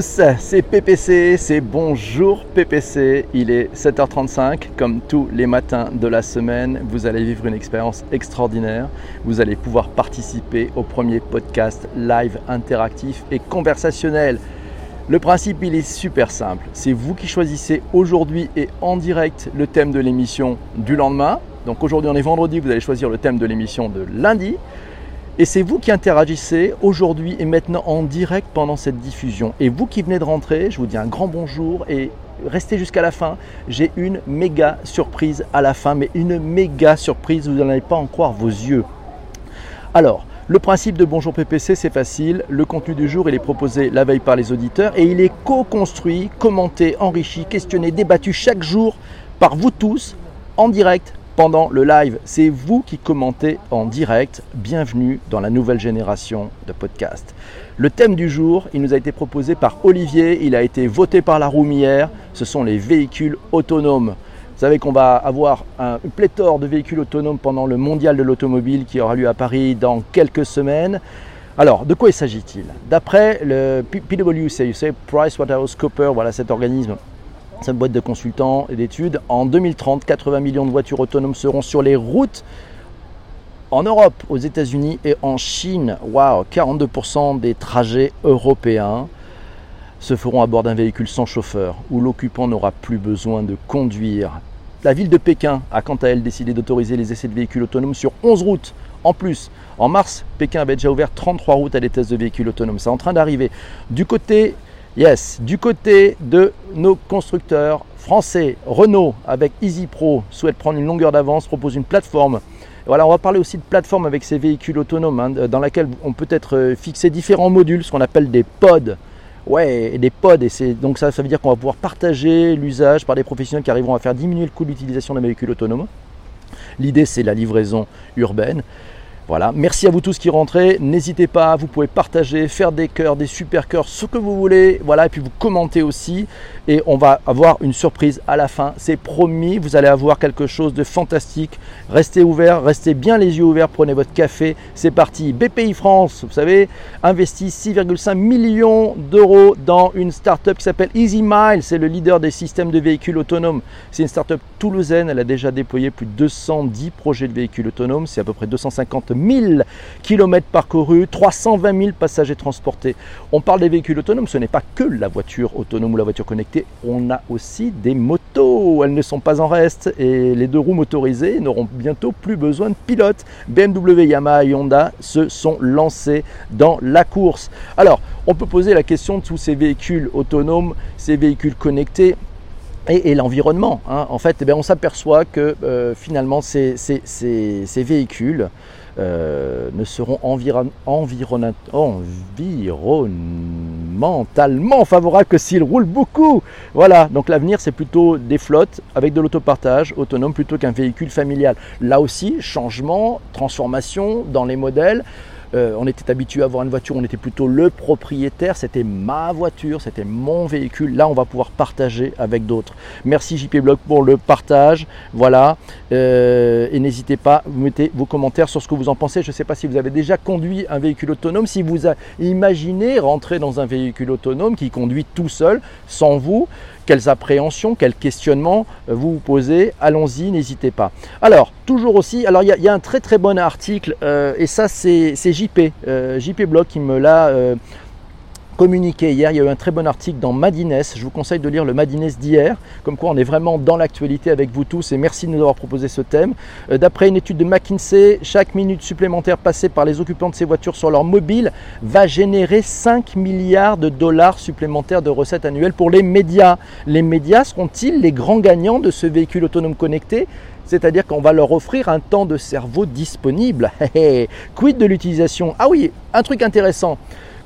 c'est PPC, c'est bonjour PPC. Il est 7h35, comme tous les matins de la semaine. Vous allez vivre une expérience extraordinaire. Vous allez pouvoir participer au premier podcast live interactif et conversationnel. Le principe, il est super simple. C'est vous qui choisissez aujourd'hui et en direct le thème de l'émission du lendemain. Donc aujourd'hui, on est vendredi, vous allez choisir le thème de l'émission de lundi. Et c'est vous qui interagissez aujourd'hui et maintenant en direct pendant cette diffusion. Et vous qui venez de rentrer, je vous dis un grand bonjour et restez jusqu'à la fin. J'ai une méga surprise à la fin, mais une méga surprise, vous n'allez pas en croire vos yeux. Alors, le principe de Bonjour PPC, c'est facile. Le contenu du jour, il est proposé la veille par les auditeurs et il est co-construit, commenté, enrichi, questionné, débattu chaque jour par vous tous en direct pendant le live. C'est vous qui commentez en direct. Bienvenue dans la nouvelle génération de podcasts. Le thème du jour, il nous a été proposé par Olivier, il a été voté par la Roumière. Ce sont les véhicules autonomes. Vous savez qu'on va avoir un pléthore de véhicules autonomes pendant le mondial de l'automobile qui aura lieu à Paris dans quelques semaines. Alors, de quoi il s'agit-il? D'après le PwC, PricewaterhouseCoopers, voilà cet organisme cette boîte de consultants et d'études. En 2030, 80 millions de voitures autonomes seront sur les routes en Europe, aux États-Unis et en Chine. Waouh, 42% des trajets européens se feront à bord d'un véhicule sans chauffeur, où l'occupant n'aura plus besoin de conduire. La ville de Pékin a quant à elle décidé d'autoriser les essais de véhicules autonomes sur 11 routes. En plus, en mars, Pékin avait déjà ouvert 33 routes à des tests de véhicules autonomes. C'est en train d'arriver. Du côté Yes, du côté de nos constructeurs français, Renault avec Easy Pro souhaite prendre une longueur d'avance, propose une plateforme. Voilà, on va parler aussi de plateforme avec ces véhicules autonomes hein, dans laquelle on peut être euh, fixé différents modules, ce qu'on appelle des pods. Ouais, des pods, et c'est donc ça, ça veut dire qu'on va pouvoir partager l'usage par des professionnels qui arriveront à faire diminuer le coût d'utilisation d'un véhicule autonome. L'idée, c'est la livraison urbaine. Voilà, merci à vous tous qui rentrez. N'hésitez pas, vous pouvez partager, faire des cœurs, des super cœurs, ce que vous voulez. Voilà, et puis vous commentez aussi. Et on va avoir une surprise à la fin. C'est promis, vous allez avoir quelque chose de fantastique. Restez ouverts, restez bien les yeux ouverts, prenez votre café. C'est parti. BPI France, vous savez, investit 6,5 millions d'euros dans une start-up qui s'appelle Easy Mile. C'est le leader des systèmes de véhicules autonomes. C'est une start-up toulousaine. Elle a déjà déployé plus de 210 projets de véhicules autonomes. C'est à peu près 250 1000 km parcourus, 320 000 passagers transportés. On parle des véhicules autonomes, ce n'est pas que la voiture autonome ou la voiture connectée, on a aussi des motos. Elles ne sont pas en reste et les deux roues motorisées n'auront bientôt plus besoin de pilotes. BMW, Yamaha et Honda se sont lancés dans la course. Alors, on peut poser la question de tous ces véhicules autonomes, ces véhicules connectés, et, l'environnement. Hein. En fait, eh on s'aperçoit que euh, finalement ces véhicules euh, ne seront environnementalement favorables que s'ils roulent beaucoup. Voilà, donc l'avenir c'est plutôt des flottes avec de l'autopartage autonome plutôt qu'un véhicule familial. Là aussi, changement, transformation dans les modèles. Euh, on était habitué à avoir une voiture, on était plutôt le propriétaire, c'était ma voiture, c'était mon véhicule. Là, on va pouvoir partager avec d'autres. Merci JP pour le partage. Voilà. Euh, et n'hésitez pas, vous mettez vos commentaires sur ce que vous en pensez. Je ne sais pas si vous avez déjà conduit un véhicule autonome, si vous imaginez rentrer dans un véhicule autonome qui conduit tout seul, sans vous quelles appréhensions, quels questionnements euh, vous vous posez? Allons-y, n'hésitez pas. Alors, toujours aussi, alors il y, a un très très bon article, euh, et ça c'est JP, euh, JP Blog qui me l'a hier. Il y a eu un très bon article dans Madines. Je vous conseille de lire le Madines d'hier, comme quoi on est vraiment dans l'actualité avec vous tous et merci de nous avoir proposé ce thème. Euh, d'après une étude de McKinsey, chaque minute supplémentaire passée par les occupants de ces voitures sur leur mobile va générer 5 milliards de dollars supplémentaires de recettes annuelles pour les médias. Les médias seront-ils les grands gagnants de ce véhicule autonome connecté? C'est-à-dire qu'on va leur offrir un temps de cerveau disponible. Quid de l'utilisation? Ah oui, un truc intéressant.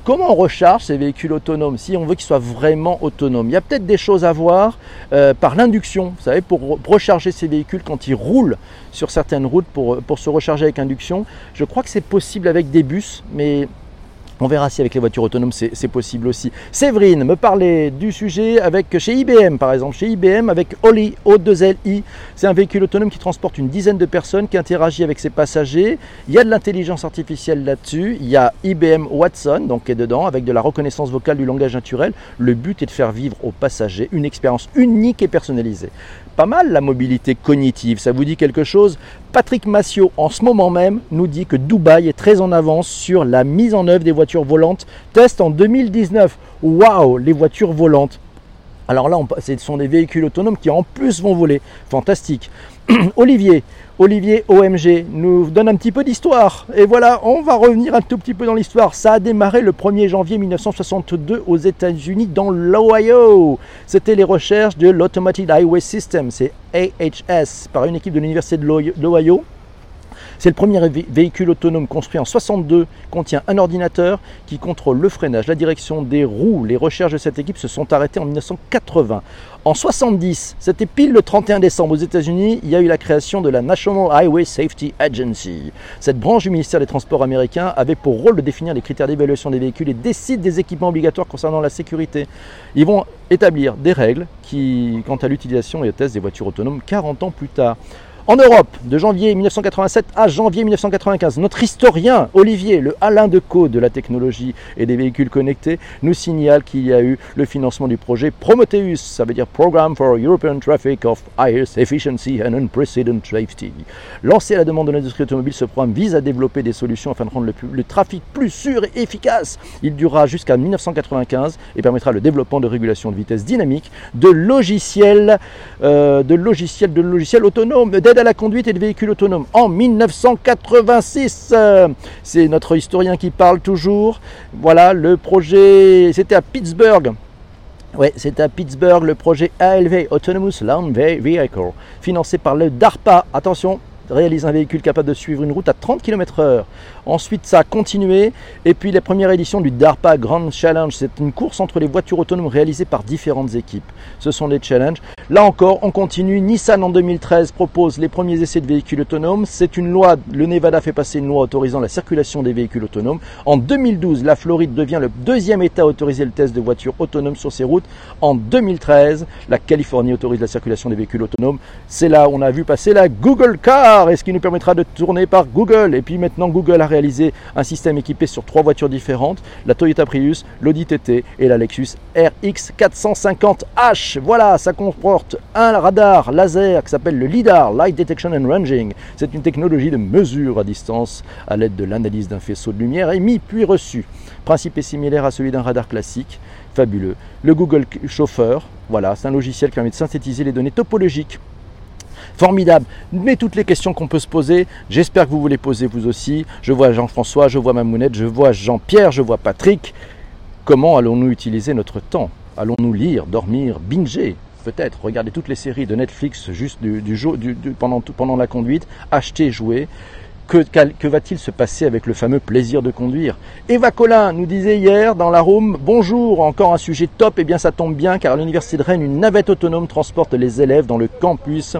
Comment on recharge ces véhicules autonomes si on veut qu'ils soient vraiment autonomes? Il y a peut-être des choses à voir euh, par l'induction, vous savez, pour recharger ces véhicules quand ils roulent sur certaines routes pour, pour se recharger avec induction. Je crois que c'est possible avec des bus, mais On verra si avec les voitures autonomes c'est possible aussi. Séverine me parlait du sujet avec chez IBM par exemple. Chez IBM avec Oli, O2LI. C'est un véhicule autonome qui transporte une dizaine de personnes, qui interagit avec ses passagers. Il y a de l'intelligence artificielle là-dessus. Il y a IBM Watson donc qui est dedans avec de la reconnaissance vocale du langage naturel. Le but est de faire vivre aux passagers une expérience unique et personnalisée pas mal la mobilité cognitive. Ça vous dit quelque chose? Patrick Massiot, en ce moment même, nous dit que Dubaï est très en avance sur la mise en œuvre des voitures volantes. Test en 2019. Waouh, les voitures volantes. Alors là, ce sont des véhicules autonomes qui en plus vont voler. Fantastique. Olivier, Olivier OMG nous donne un petit peu d'histoire. Et voilà, on va revenir un tout petit peu dans l'histoire. Ça a démarré le 1er janvier 1962 aux États-Unis dans l'Ohio. C'était les recherches de l'Automatic Highway System, c'est AHS, par une équipe de l'Université de l'Ohio c'est le premier véhicule autonome construit en 62, contient un ordinateur qui contrôle le freinage, la direction des roues. Les recherches de cette équipe se sont arrêtées en 1980. En 70, c'était pile le 31 décembre aux États-Unis, il y a eu la création de la National Highway Safety Agency. Cette branche du ministère des Transports américain avait pour rôle de définir les critères d'évaluation des véhicules et décide des équipements obligatoires concernant la sécurité. Ils vont établir des règles qui, quant à l'utilisation et au test des voitures autonomes 40 ans plus tard. En Europe, de janvier 1987 à janvier 1995, notre historien Olivier, le Alain Decaux de la technologie et des véhicules connectés, nous signale qu'il y a eu le financement du projet Prometheus, ça veut dire Program for European Traffic of Highest Efficiency and Unprecedented Safety. Lancé à la demande de l'industrie automobile, ce programme vise à développer des solutions afin de rendre le, trafic plus sûr et efficace. Il durera jusqu'à 1995 et permettra le développement de régulation de vitesse dynamique, de logiciels, euh, de logiciels, de logiciels autonomes, à la conduite et de véhicules autonomes en 1986. C'est notre historien qui parle toujours. Voilà, le projet, c'était à Pittsburgh. Oui, c'était à Pittsburgh, le projet ALV, Autonomous Land Vehicle, financé par le DARPA. Attention, réalise un véhicule capable de suivre une route à 30 km/h. Ensuite, ça a continué. Et puis, la première édition du DARPA Grand Challenge, c'est une course entre les voitures autonomes réalisées par différentes équipes. Ce sont les challenges. Là encore, on continue. Nissan en 2013 propose les premiers essais de véhicules autonomes. C'est une loi, le Nevada fait passer une loi autorisant la circulation des véhicules autonomes. En 2012, la Floride devient le deuxième État à autoriser le test de voitures autonomes sur ses routes. En 2013, la Californie autorise la circulation des véhicules autonomes. C'est là où on a vu passer la Google Car et ce qui nous permettra de tourner par Google. Et puis maintenant, Google a réalisé un système équipé sur trois voitures différentes la Toyota Prius, l'Audi TT et la Lexus RX 450H. Voilà, ça comporte un radar laser qui s'appelle le LIDAR, Light Detection and Ranging. C'est une technologie de mesure à distance à l'aide de l'analyse d'un faisceau de lumière émis puis reçu. Principe est similaire à celui d'un radar classique. Fabuleux. Le Google Chauffeur, voilà, c'est un logiciel qui permet de synthétiser les données topologiques Formidable. Mais toutes les questions qu'on peut se poser, j'espère que vous vous les posez vous aussi. Je vois Jean-François, je vois Mamounette, je vois Jean-Pierre, je vois Patrick. Comment allons-nous utiliser notre temps? Allons-nous lire, dormir, binger? Peut-être regarder toutes les séries de Netflix juste du, jour, pendant, pendant la conduite, acheter, jouer. Que, va-t-il se passer avec le fameux plaisir de conduire? Eva Collin nous disait hier dans la room Bonjour, encore un sujet top. Eh bien, ça tombe bien car à l'Université de Rennes, une navette autonome transporte les élèves dans le campus.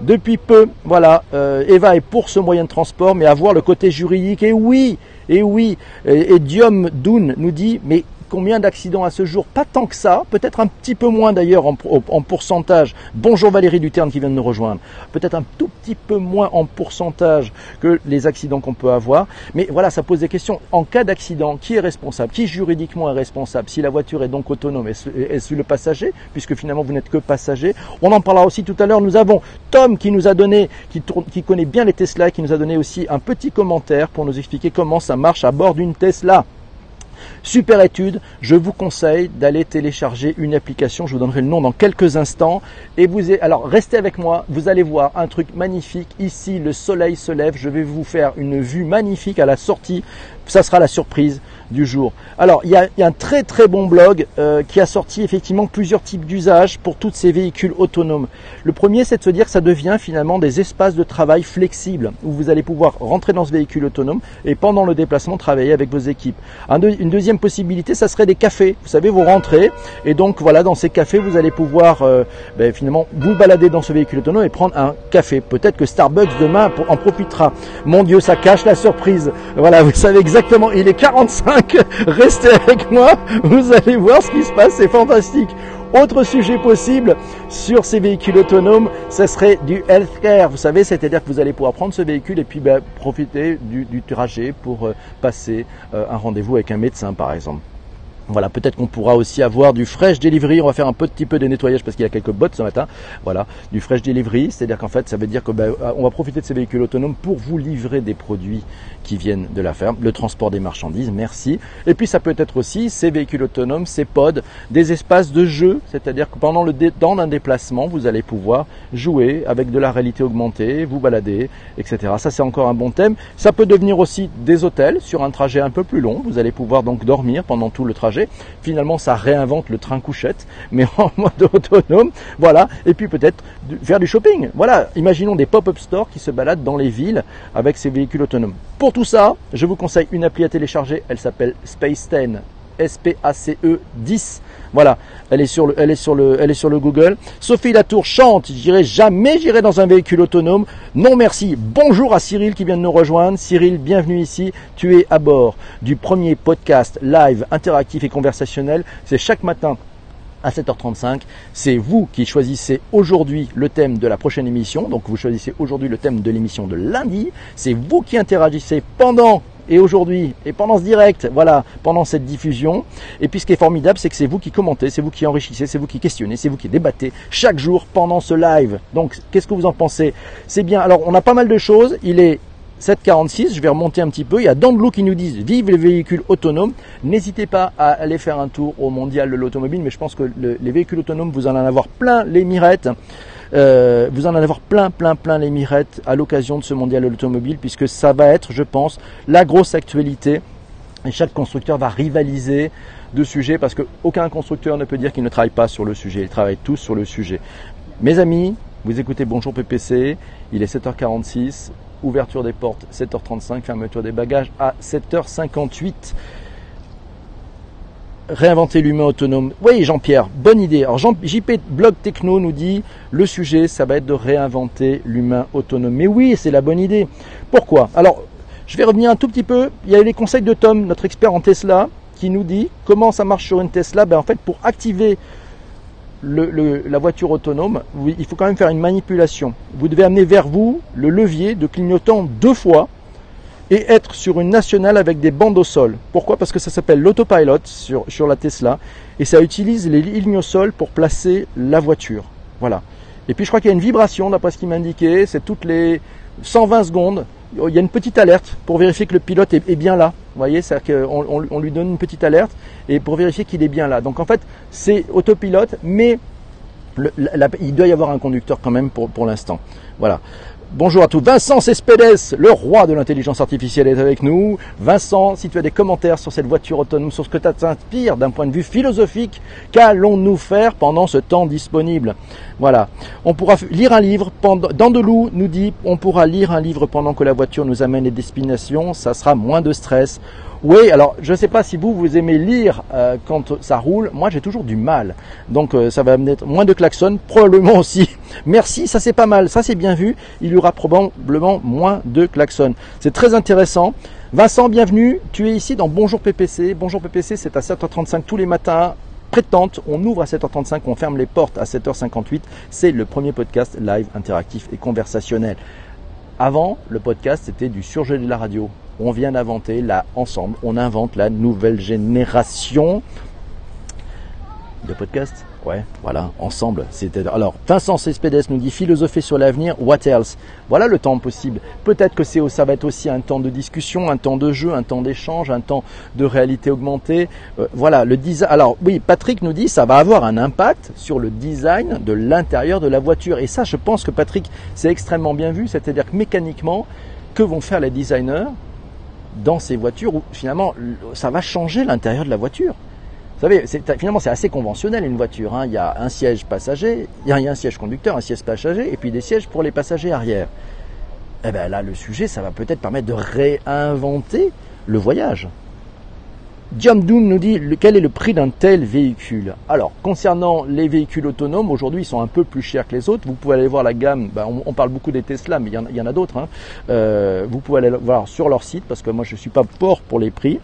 Depuis peu, voilà, euh, Eva est pour ce moyen de transport, mais à voir le côté juridique. Et oui, et oui, et, et Diom Doun nous dit Mais Combien d'accidents à ce jour Pas tant que ça, peut-être un petit peu moins d'ailleurs en, pourcentage. Bonjour Valérie Duterne qui vient de nous rejoindre. Peut-être un tout petit peu moins en pourcentage que les accidents qu'on peut avoir. Mais voilà, ça pose des questions. En cas d'accident, qui est responsable Qui juridiquement est responsable Si la voiture est donc autonome, est-ce le passager Puisque finalement vous n'êtes que passager. On en parlera aussi tout à l'heure. Nous avons Tom qui nous a donné, qui, qui connaît bien les Tesla, qui nous a donné aussi un petit commentaire pour nous expliquer comment ça marche à bord d'une Tesla. Super étude, je vous conseille d'aller télécharger une application, je vous donnerai le nom dans quelques instants. Et vous, alors restez avec moi, vous allez voir un truc magnifique. Ici, le soleil se lève, je vais vous faire une vue magnifique à la sortie. Ça sera la surprise du jour. Alors, il y a, un très très bon blog euh, qui a sorti effectivement plusieurs types d'usages pour tous ces véhicules autonomes. Le premier, c'est de se dire que ça devient finalement des espaces de travail flexibles où vous allez pouvoir rentrer dans ce véhicule autonome et pendant le déplacement travailler avec vos équipes. une deuxième possibilité, ça serait des cafés. Vous savez, vous rentrez et donc voilà, dans ces cafés, vous allez pouvoir euh, ben, finalement vous balader dans ce véhicule autonome et prendre un café. Peut-être que Starbucks demain en profitera. Mon Dieu, ça cache la surprise. Voilà, vous savez exactement, il est 45 100.5. Restez avec moi, vous allez voir ce qui se passe, c'est fantastique. Autre sujet possible sur ces véhicules autonomes, ce serait du healthcare. Vous savez, c'est-à-dire que vous allez pouvoir prendre ce véhicule et puis ben, profiter du, trajet pour euh, passer euh, un rendez-vous avec un médecin, par exemple. Voilà, peut-être qu'on pourra aussi avoir du fresh delivery. On va faire un petit peu de nettoyage parce qu'il y a quelques bottes ce matin. Voilà, du fresh delivery, c'est-à-dire qu'en fait, ça veut dire que ben, on va profiter de ces véhicules autonomes pour vous livrer des produits qui viennent de la ferme, le transport des marchandises, merci. Et puis ça peut être aussi ces véhicules autonomes, ces pods, des espaces de jeu, c'est-à-dire que pendant le dans un déplacement, vous allez pouvoir jouer avec de la réalité augmentée, vous balader, etc. Ça c'est encore un bon thème. Ça peut devenir aussi des hôtels sur un trajet un peu plus long. Vous allez pouvoir donc dormir pendant tout le trajet. Finalement, ça réinvente le train couchette, mais en mode autonome. Voilà. Et puis peut-être faire du shopping. Voilà. Imaginons des pop-up stores qui se baladent dans les villes avec ces véhicules autonomes. Pour tout ça, je vous conseille une appli à télécharger. Elle s'appelle Space 10. S-P-A-C-E 10. Voilà, elle est sur le, elle est sur le, elle est sur le Google. Sophie Latour chante, j'irai jamais, j'irai dans un véhicule autonome. Non merci. Bonjour à Cyril qui vient de nous rejoindre. Cyril, bienvenue ici. Tu es à bord du premier podcast live interactif et conversationnel. C'est chaque matin à 7h35. C'est vous qui choisissez aujourd'hui le thème de la prochaine émission. Donc vous choisissez aujourd'hui le thème de l'émission de lundi. C'est vous qui interagissez pendant et aujourd'hui et pendant ce direct, voilà, pendant cette diffusion. Et puis ce qui est formidable, c'est que c'est vous qui commentez, c'est vous qui enrichissez, c'est vous qui questionnez, c'est vous qui débattez chaque jour pendant ce live. Donc qu'est-ce que vous en pensez? C'est bien. Alors on a pas mal de choses. Il est 746, je vais remonter un petit peu. Il y a Dandelou qui nous disent vive les véhicules autonomes. N'hésitez pas à aller faire un tour au mondial de l'automobile, mais je pense que les véhicules autonomes, vous allez en avoir plein les mirettes. Euh, vous en allez avoir plein, plein, plein les mirettes à l'occasion de ce mondial de l'automobile, puisque ça va être, je pense, la grosse actualité. Et chaque constructeur va rivaliser de sujets parce qu'aucun constructeur ne peut dire qu'il ne travaille pas sur le sujet. Ils travaillent tous sur le sujet. Mes amis, vous écoutez Bonjour PPC, il est 7h46 ouverture des portes 7h35, fermeture des bagages à 7h58. Réinventer l'humain autonome. Oui, Jean-Pierre, bonne idée. Alors, Jean, JP Blog Techno nous dit le sujet, ça va être de réinventer l'humain autonome. Mais oui, c'est la bonne idée. Pourquoi? Alors, je vais revenir un tout petit peu. Il y a les conseils de Tom, notre expert en Tesla, qui nous dit comment ça marche sur une Tesla. Ben, en fait, pour activer la voiture autonome, il faut quand même faire une manipulation. Vous devez amener vers vous le levier de clignotant deux fois et être sur une nationale avec des bandes au sol. Pourquoi? Parce que ça s'appelle l'autopilot sur, sur la Tesla et ça utilise les lignes au sol pour placer la voiture. Voilà. Et puis je crois qu'il y a une vibration, d'après ce qu'il m'indiquait, c'est toutes les 120 secondes, il y a une petite alerte pour vérifier que le pilote est, bien là. Vous voyez, c'est-à-dire qu'on on, lui donne une petite alerte et pour vérifier qu'il est bien là. Donc en fait, c'est autopilote, mais il doit y avoir un conducteur quand même pour, pour l'instant. Voilà. Bonjour à tous. Vincent Cespedes, le roi de l'intelligence artificielle, est avec nous. Vincent, si tu as des commentaires sur cette voiture autonome, sur ce que ça t'inspire d'un point de vue philosophique, qu'allons-nous faire pendant ce temps disponible? Voilà. On pourra lire un livre. Pendant, Dandelou nous dit on pourra lire un livre pendant que la voiture nous amène les destinations. Ça sera moins de stress. Oui, alors je ne sais pas si vous, vous aimez lire euh, quand ça roule. Moi, j'ai toujours du mal. Donc, euh, ça va mettre moins de klaxons, probablement aussi. Merci, ça c'est pas mal. Ça c'est bien vu. Il y aura probablement moins de klaxons. C'est très intéressant. Vincent, bienvenue. Tu es ici dans Bonjour PPC. Bonjour PPC, c'est à 7h35 tous les matins. Prétente, on ouvre à 7h35, on ferme les portes à 7h58. C'est le premier podcast live, interactif et conversationnel. Avant, le podcast, c'était du surgelé de la radio on vient d'inventer là ensemble, on invente la nouvelle génération de podcasts. Ouais, voilà, ensemble. C'était alors Vincent Cespedes nous dit philosopher sur l'avenir. What else? Voilà le temps possible. Peut-être que c'est ça va être aussi un temps de discussion, un temps de jeu, un temps d'échange, un temps de réalité augmentée. Euh, voilà le design. Alors oui, Patrick nous dit ça va avoir un impact sur le design de l'intérieur de la voiture. Et ça, je pense que Patrick, c'est extrêmement bien vu. C'est-à-dire que mécaniquement, que vont faire les designers dans ces voitures où finalement ça va changer l'intérieur de la voiture. Vous savez, finalement c'est assez conventionnel une voiture. Hein. Il y a un siège passager, il y, a, un siège conducteur, un siège passager et puis des sièges pour les passagers arrière. Eh bien là, le sujet, ça va peut-être permettre de réinventer le voyage. Doom nous dit quel est le prix d'un tel véhicule? Alors, concernant les véhicules autonomes, aujourd'hui ils sont un peu plus chers que les autres. Vous pouvez aller voir la gamme, ben, on, parle beaucoup des Tesla, mais il y en, a d'autres. Hein. Euh, vous pouvez aller voir sur leur site, parce que moi je ne suis pas fort pour les prix.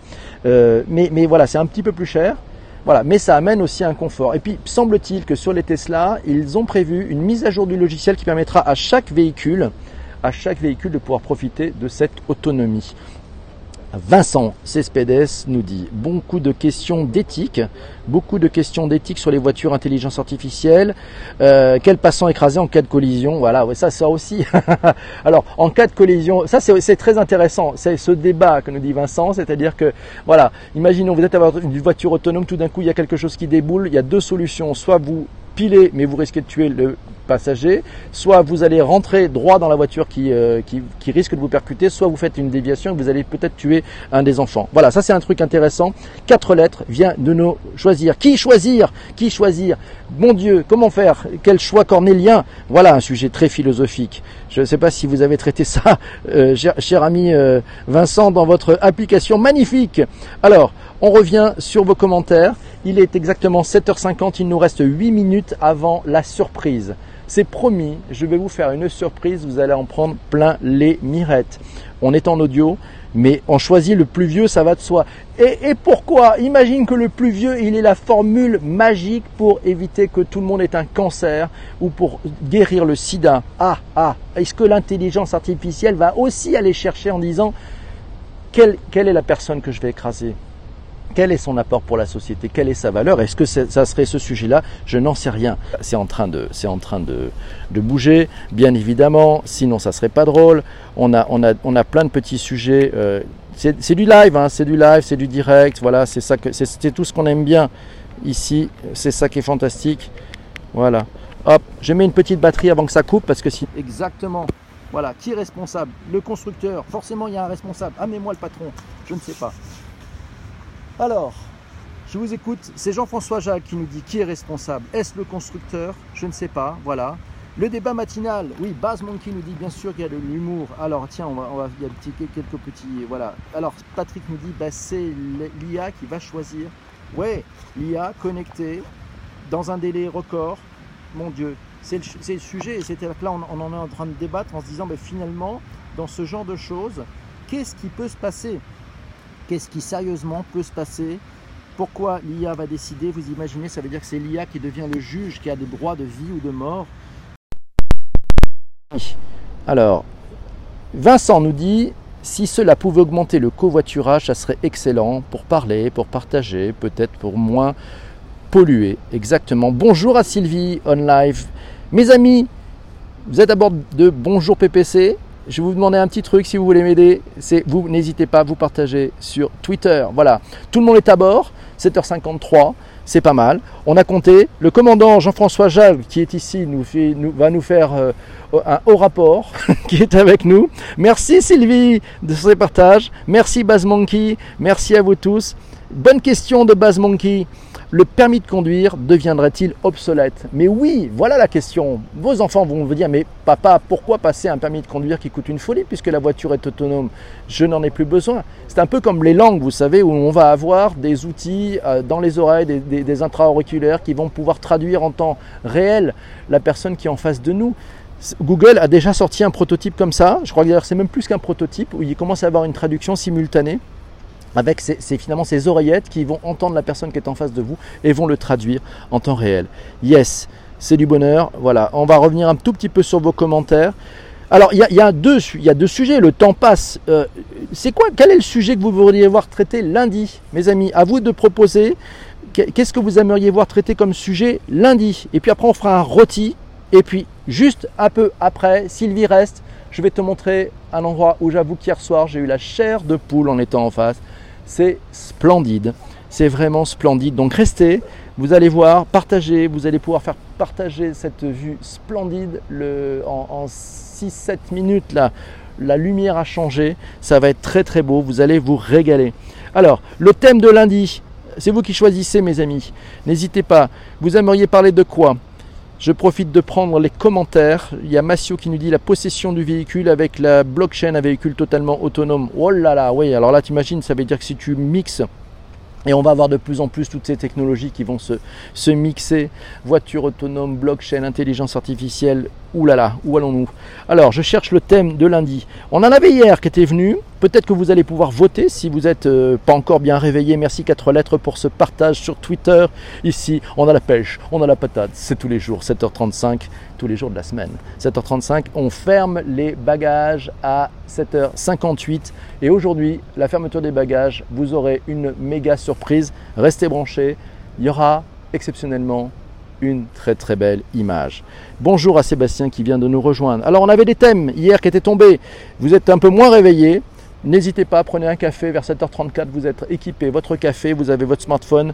Euh, mais voilà, c'est un petit peu plus cher. Voilà, mais ça amène aussi un confort. Et puis, semble-t-il que sur les Tesla, ils ont prévu une mise à jour du logiciel qui permettra à chaque véhicule, à chaque véhicule de pouvoir profiter de cette autonomie. Vincent Cespedes nous dit beaucoup de questions d'éthique, beaucoup de questions d'éthique sur les voitures intelligence artificielle. Euh, quel passant écrasé en cas de collision Voilà, ça, ça aussi. Alors, en cas de collision, ça c'est très intéressant. C'est ce débat que nous dit Vincent, c'est-à-dire que, voilà, imaginons vous êtes à une voiture autonome, tout d'un coup il y a quelque chose qui déboule. Il y a deux solutions. Soit vous pilez, mais vous risquez de tuer le passager, soit vous allez rentrer droit dans la voiture euh, qui, qui, risque de vous percuter, soit vous faites une déviation et vous allez peut-être tuer un des enfants. Voilà, ça c'est un truc intéressant. Quatre lettres vient de nous choisir. Qui choisir? Qui choisir? Mon Dieu, comment faire? Quel choix cornélien? Voilà un sujet très philosophique. Je ne sais pas si vous avez traité ça, euh, cher, ami euh, Vincent, dans votre application magnifique. Alors, on revient sur vos commentaires. Il est exactement 7h50, il nous reste 8 minutes avant la surprise. C'est promis, je vais vous faire une surprise, vous allez en prendre plein les mirettes. On est en audio, mais on choisit le plus vieux, ça va de soi. Et, pourquoi? Imagine que le plus vieux, il est la formule magique pour éviter que tout le monde ait un cancer ou pour guérir le sida. Ah, ah, est-ce que l'intelligence artificielle va aussi aller chercher en disant quelle est la personne que je vais écraser? Quel est son apport pour la société? Quelle est sa valeur? Est-ce que ça serait ce sujet-là? Je n'en sais rien. C'est en train, de, bouger, bien évidemment. Sinon, ça serait pas drôle. On a, plein de petits sujets. Euh, c'est, du live, hein, c'est du live, c'est du direct. Voilà, c'est c'est, tout ce qu'on aime bien ici. C'est ça qui est fantastique. Voilà. Hop, je mets une petite batterie avant que ça coupe parce que si exactement. Voilà, qui est responsable? Le constructeur. Forcément, il y a un responsable. Ah, mais moi le patron. Je ne sais pas. Alors, je vous écoute. C'est Jean-François Jacques qui nous dit qui est responsable. Est-ce le constructeur? Je ne sais pas. Voilà. Le débat matinal, oui, Baz Monkey nous dit bien sûr qu'il y a de l'humour. Alors tiens, on va, il y a quelques petits, voilà. Alors Patrick nous dit, bah, c'est l'IA qui va choisir. Ouais, l'IA connectée dans un délai record. Mon Dieu, c'est le, sujet. Et c'était là, on, on, en est en train de débattre en se disant, bah, finalement, dans ce genre de choses, qu'est-ce qui peut se passer? Qu'est-ce qui sérieusement peut se passer? Pourquoi l'IA va décider? Vous imaginez, ça veut dire que c'est l'IA qui devient le juge, qui a des droits de vie ou de mort. Alors, Vincent nous dit, si cela pouvait augmenter le covoiturage, ça serait excellent pour parler, pour partager, peut-être pour moins polluer. Exactement. Bonjour à Sylvie on live. Mes amis, vous êtes à bord de Bonjour PPC je vais vous demander un petit truc si vous voulez m'aider, c'est vous n'hésitez pas à vous partager sur Twitter. Voilà, tout le monde est à bord, 7h53, c'est pas mal. On a compté. Le commandant Jean-François Jal, qui est ici, nous, va nous faire euh, un haut rapport, qui est avec nous. Merci Sylvie de ce partage. Merci Baz Monkey. Merci à vous tous. Bonne question de Baz Monkey le permis de conduire deviendrait-il obsolète Mais oui, voilà la question. Vos enfants vont vous dire, mais papa, pourquoi passer un permis de conduire qui coûte une folie puisque la voiture est autonome Je n'en ai plus besoin. C'est un peu comme les langues, vous savez, où on va avoir des outils euh, dans les oreilles, des, intra-auriculaires qui vont pouvoir traduire en temps réel la personne qui est en face de nous. Google a déjà sorti un prototype comme ça. Je crois que c'est même plus qu'un prototype où il commence à avoir une traduction simultanée avec ces, finalement ces oreillettes qui vont entendre la personne qui est en face de vous et vont le traduire en temps réel. Yes, c'est du bonheur. Voilà, on va revenir un tout petit peu sur vos commentaires. Alors, il y, a, y deux sujets, le temps passe. Euh, c'est quoi Quel est le sujet que vous voudriez voir traité lundi, mes amis? À vous de proposer. Qu'est-ce que vous aimeriez voir traité comme sujet lundi? Et puis après, on fera un rôti. Et puis, juste un peu après, Sylvie reste, je vais te montrer un endroit où j'avoue qu'hier soir, j'ai eu la chair de poule en étant en face. C'est splendide. C'est vraiment splendide. Donc restez, vous allez voir, partagez, vous allez pouvoir faire partager cette vue splendide le, en, 6-7 minutes. Là, la lumière a changé, ça va être très très beau, vous allez vous régaler. Alors, le thème de lundi, c'est vous qui choisissez mes amis. N'hésitez pas, vous aimeriez parler de quoi? Je profite de prendre les commentaires. Il y a Massio qui nous dit la possession du véhicule avec la blockchain, un véhicule totalement autonome. Oh là là, oui, alors là, tu imagines, ça veut dire que si tu mixes Et on va avoir de plus en plus toutes ces technologies qui vont se, se mixer. Voiture autonome, blockchain, intelligence artificielle. Ouh là là, où allons-nous? Alors, je cherche le thème de lundi. On en avait hier qui était venu. Peut-être que vous allez pouvoir voter si vous n'êtes euh, pas encore bien réveillé. Merci 4 lettres pour ce partage sur Twitter. Ici, on a la pêche, on a la patate. C'est tous les jours, 7h35, tous les jours de la semaine. 7h35, on ferme les bagages à 7h58. Et aujourd'hui, la fermeture des bagages, vous aurez une méga surprise. Restez branchés. Il y aura exceptionnellement une très très belle image. Bonjour à Sébastien qui vient de nous rejoindre. Alors on avait des thèmes hier qui étaient tombés. Vous êtes un peu moins réveillés. N'hésitez pas, prenez un café vers 7h34, vous êtes équipé, votre café, vous avez votre smartphone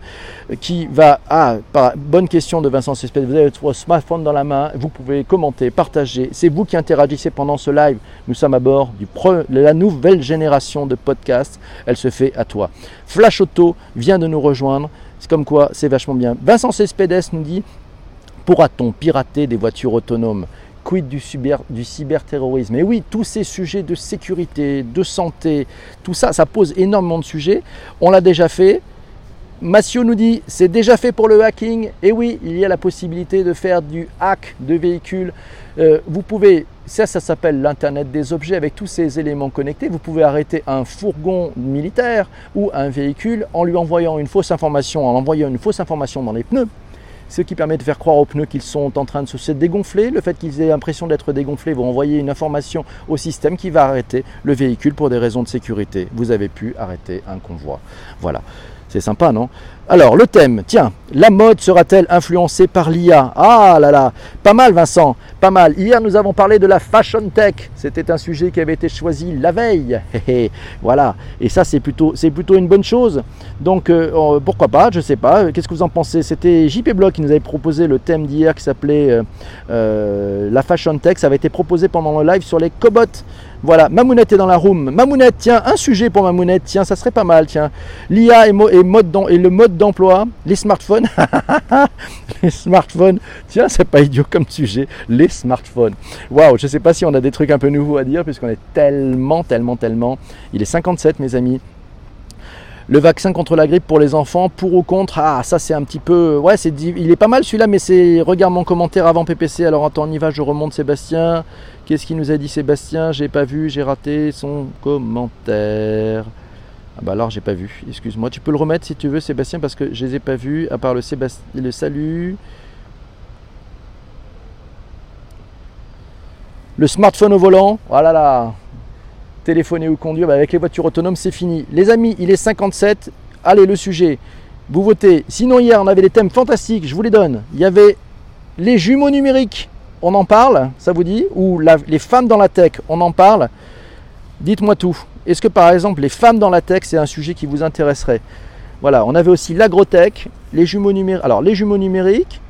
qui va... Ah, bonne question de Vincent Cespedes, vous avez votre smartphone dans la main, vous pouvez commenter, partager, c'est vous qui interagissez pendant ce live. Nous sommes à bord du de la nouvelle génération de podcasts, elle se fait à toi. Flash Auto vient de nous rejoindre, c'est comme quoi c'est vachement bien. Vincent Cespedes nous dit, pourra-t-on pirater des voitures autonomes? Quid du, du cyberterrorisme? Et oui, tous ces sujets de sécurité, de santé, tout ça, ça pose énormément de sujets. On l'a déjà fait. Massio nous dit, c'est déjà fait pour le hacking. Et oui, il y a la possibilité de faire du hack de véhicules. Euh, vous pouvez, ça, ça s'appelle l'Internet des objets avec tous ces éléments connectés. Vous pouvez arrêter un fourgon militaire ou un véhicule en lui envoyant une fausse information, en envoyant une fausse information dans les pneus ce qui permet de faire croire aux pneus qu'ils sont en train de se dégonfler. Le fait qu'ils aient l'impression d'être dégonflés vont envoyer une information au système qui va arrêter le véhicule pour des raisons de sécurité. Vous avez pu arrêter un convoi. Voilà. C'est sympa, non? Alors, le thème, tiens, la mode sera-t-elle influencée par l'IA Ah là là, pas mal Vincent, pas mal. Hier, nous avons parlé de la fashion tech. C'était un sujet qui avait été choisi la veille. voilà, et ça, c'est plutôt, plutôt une bonne chose. Donc, euh, pourquoi pas, je sais pas. Qu'est-ce que vous en pensez? C'était JP Block qui nous avait proposé le thème d'hier qui s'appelait euh, euh, la fashion tech. Ça avait été proposé pendant le live sur les cobots. Voilà, Mamounette est dans la room. Mamounette, tiens, un sujet pour Mamounette, tiens, ça serait pas mal, tiens. L'IA et, mode et le mode d'emploi, les smartphones. les smartphones, tiens, c'est pas idiot comme sujet, les smartphones. Waouh, je sais pas si on a des trucs un peu nouveaux à dire, puisqu'on est tellement, tellement, tellement. Il est 57, mes amis. Le vaccin contre la grippe pour les enfants, pour ou contre? Ah, ça c'est un petit peu. Ouais, c'est il est pas mal celui-là, mais c'est. Regarde mon commentaire avant PPC. Alors attends, on y va, je remonte Sébastien. Qu'est-ce qu'il nous a dit Sébastien? J'ai pas vu, j'ai raté son commentaire. Ah bah alors j'ai pas vu, excuse-moi. Tu peux le remettre si tu veux Sébastien parce que je les ai pas vus, à part le, Sébastien, le salut. Le smartphone au volant, voilà oh là, téléphoner ou conduire, bah, avec les voitures autonomes, c'est fini. Les amis, il est 57. Allez, le sujet, vous votez. Sinon, hier, on avait des thèmes fantastiques, je vous les donne. Il y avait les jumeaux numériques, on en parle, ça vous dit? Ou les femmes dans la tech, on en parle Dites-moi tout. Est-ce que par exemple, les femmes dans la tech, c'est un sujet qui vous intéresserait? Voilà, on avait aussi l'agrotech, les jumeaux numériques. Alors, les jumeaux numériques,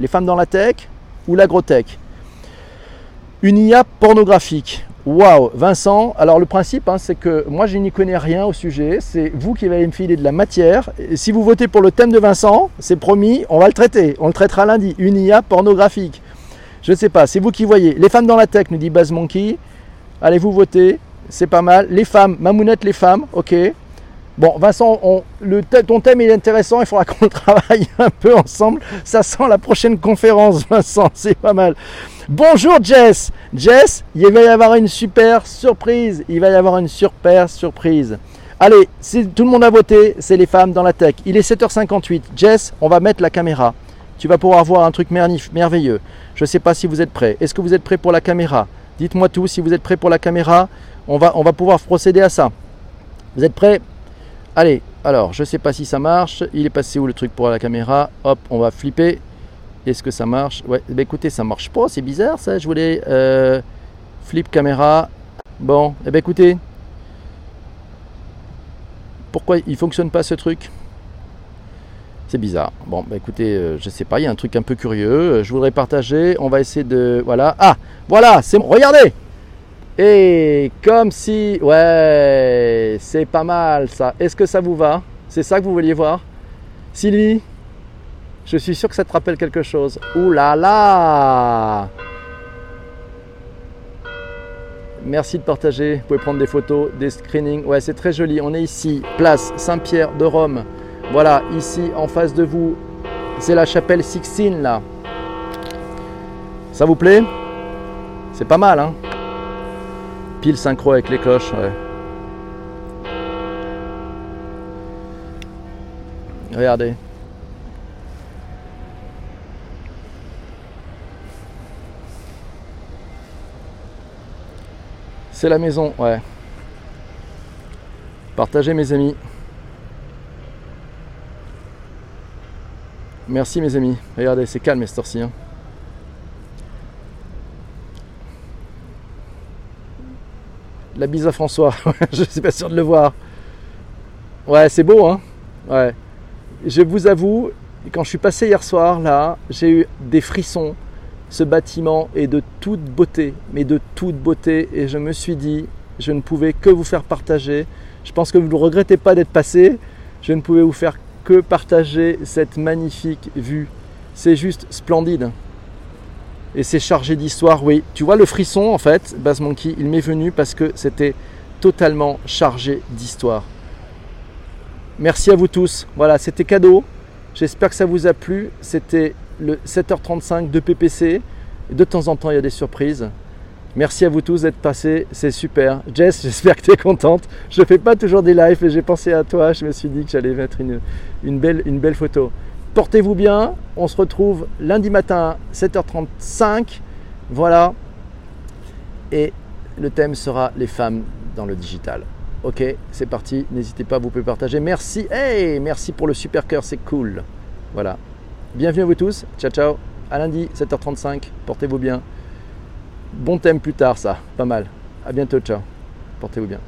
les femmes dans la tech ou l'agrotech? Une IA pornographique. Waouh, Vincent, alors le principe, hein, c'est que moi je n'y connais rien au sujet, c'est vous qui allez me filer de la matière. si vous votez pour le thème de Vincent, c'est promis, on va le traiter, on le traitera lundi, une IA pornographique. Je ne sais pas, c'est vous qui voyez. Les femmes dans la tech, nous dit Baz Monkey, allez-vous voter, c'est pas mal. Les femmes, Mamounette les femmes, ok. Bon, Vincent, ton thème est intéressant, il faudra qu'on travaille un peu ensemble. Ça sent la prochaine conférence, Vincent, c'est pas mal. Bonjour Jess. Jess, il va y avoir une super surprise. Il va y avoir une super surprise. Allez, si tout le monde a voté, c'est les femmes dans la tech. Il est 7h58. Jess, on va mettre la caméra. Tu vas pouvoir voir un truc merveilleux. Je ne sais pas si vous êtes prêts. Est-ce que vous êtes prêts pour la caméra? Dites-moi tout si vous êtes prêts pour la caméra. On va, pouvoir procéder à ça. Vous êtes prêts? Allez, alors, je ne sais pas si ça marche. Il est passé où le truc pour la caméra? Hop, on va flipper. Est-ce que ça marche? Ouais, bah écoutez, ça marche pas, c'est bizarre ça. Je voulais euh, flip caméra. Bon, eh ben écoutez, pourquoi il fonctionne pas ce truc? C'est bizarre. Bon, bah écoutez, euh, je sais pas, il y a un truc un peu curieux. Euh, je voudrais partager. On va essayer de. Voilà. Ah Voilà c'est Regardez Et comme si. Ouais, c'est pas mal ça. Est-ce que ça vous va? C'est ça que vous vouliez voir? Sylvie je suis sûr que ça te rappelle quelque chose. Ouh là là Merci de partager. Vous pouvez prendre des photos, des screenings. Ouais, c'est très joli. On est ici, place Saint-Pierre de Rome. Voilà, ici en face de vous, c'est la chapelle Sixtine là. Ça vous plaît? C'est pas mal, hein? Pile synchro avec les cloches, ouais. Regardez. C'est la maison, ouais. Partagez mes amis. Merci mes amis. Regardez, c'est calme cette heure-ci. Hein. La bise à François. je suis pas sûr de le voir. Ouais, c'est beau, hein Ouais. Je vous avoue, quand je suis passé hier soir, là, j'ai eu des frissons. Ce bâtiment est de toute beauté, mais de toute beauté. Et je me suis dit, je ne pouvais que vous faire partager. Je pense que vous ne regrettez pas d'être passé. Je ne pouvais vous faire que partager cette magnifique vue. C'est juste splendide. Et c'est chargé d'histoire, oui. Tu vois le frisson en fait, Bass Monkey, il m'est venu parce que c'était totalement chargé d'histoire. Merci à vous tous. Voilà, c'était cadeau. J'espère que ça vous a plu. C'était le 7h35 de PPC. De temps en temps, il y a des surprises. Merci à vous tous d'être passés, c'est super. Jess, j'espère que tu es contente. Je ne fais pas toujours des lives et j'ai pensé à toi. Je me suis dit que j'allais mettre une, une, belle, une belle photo. Portez-vous bien. On se retrouve lundi matin 7h35. Voilà. Et le thème sera les femmes dans le digital. Ok, c'est parti. N'hésitez pas, vous pouvez partager. Merci. Hey, merci pour le super cœur, c'est cool. Voilà. Bienvenue à vous tous. Ciao, ciao. À lundi, 7h35. Portez-vous bien. Bon thème plus tard, ça. Pas mal. À bientôt. Ciao. Portez-vous bien.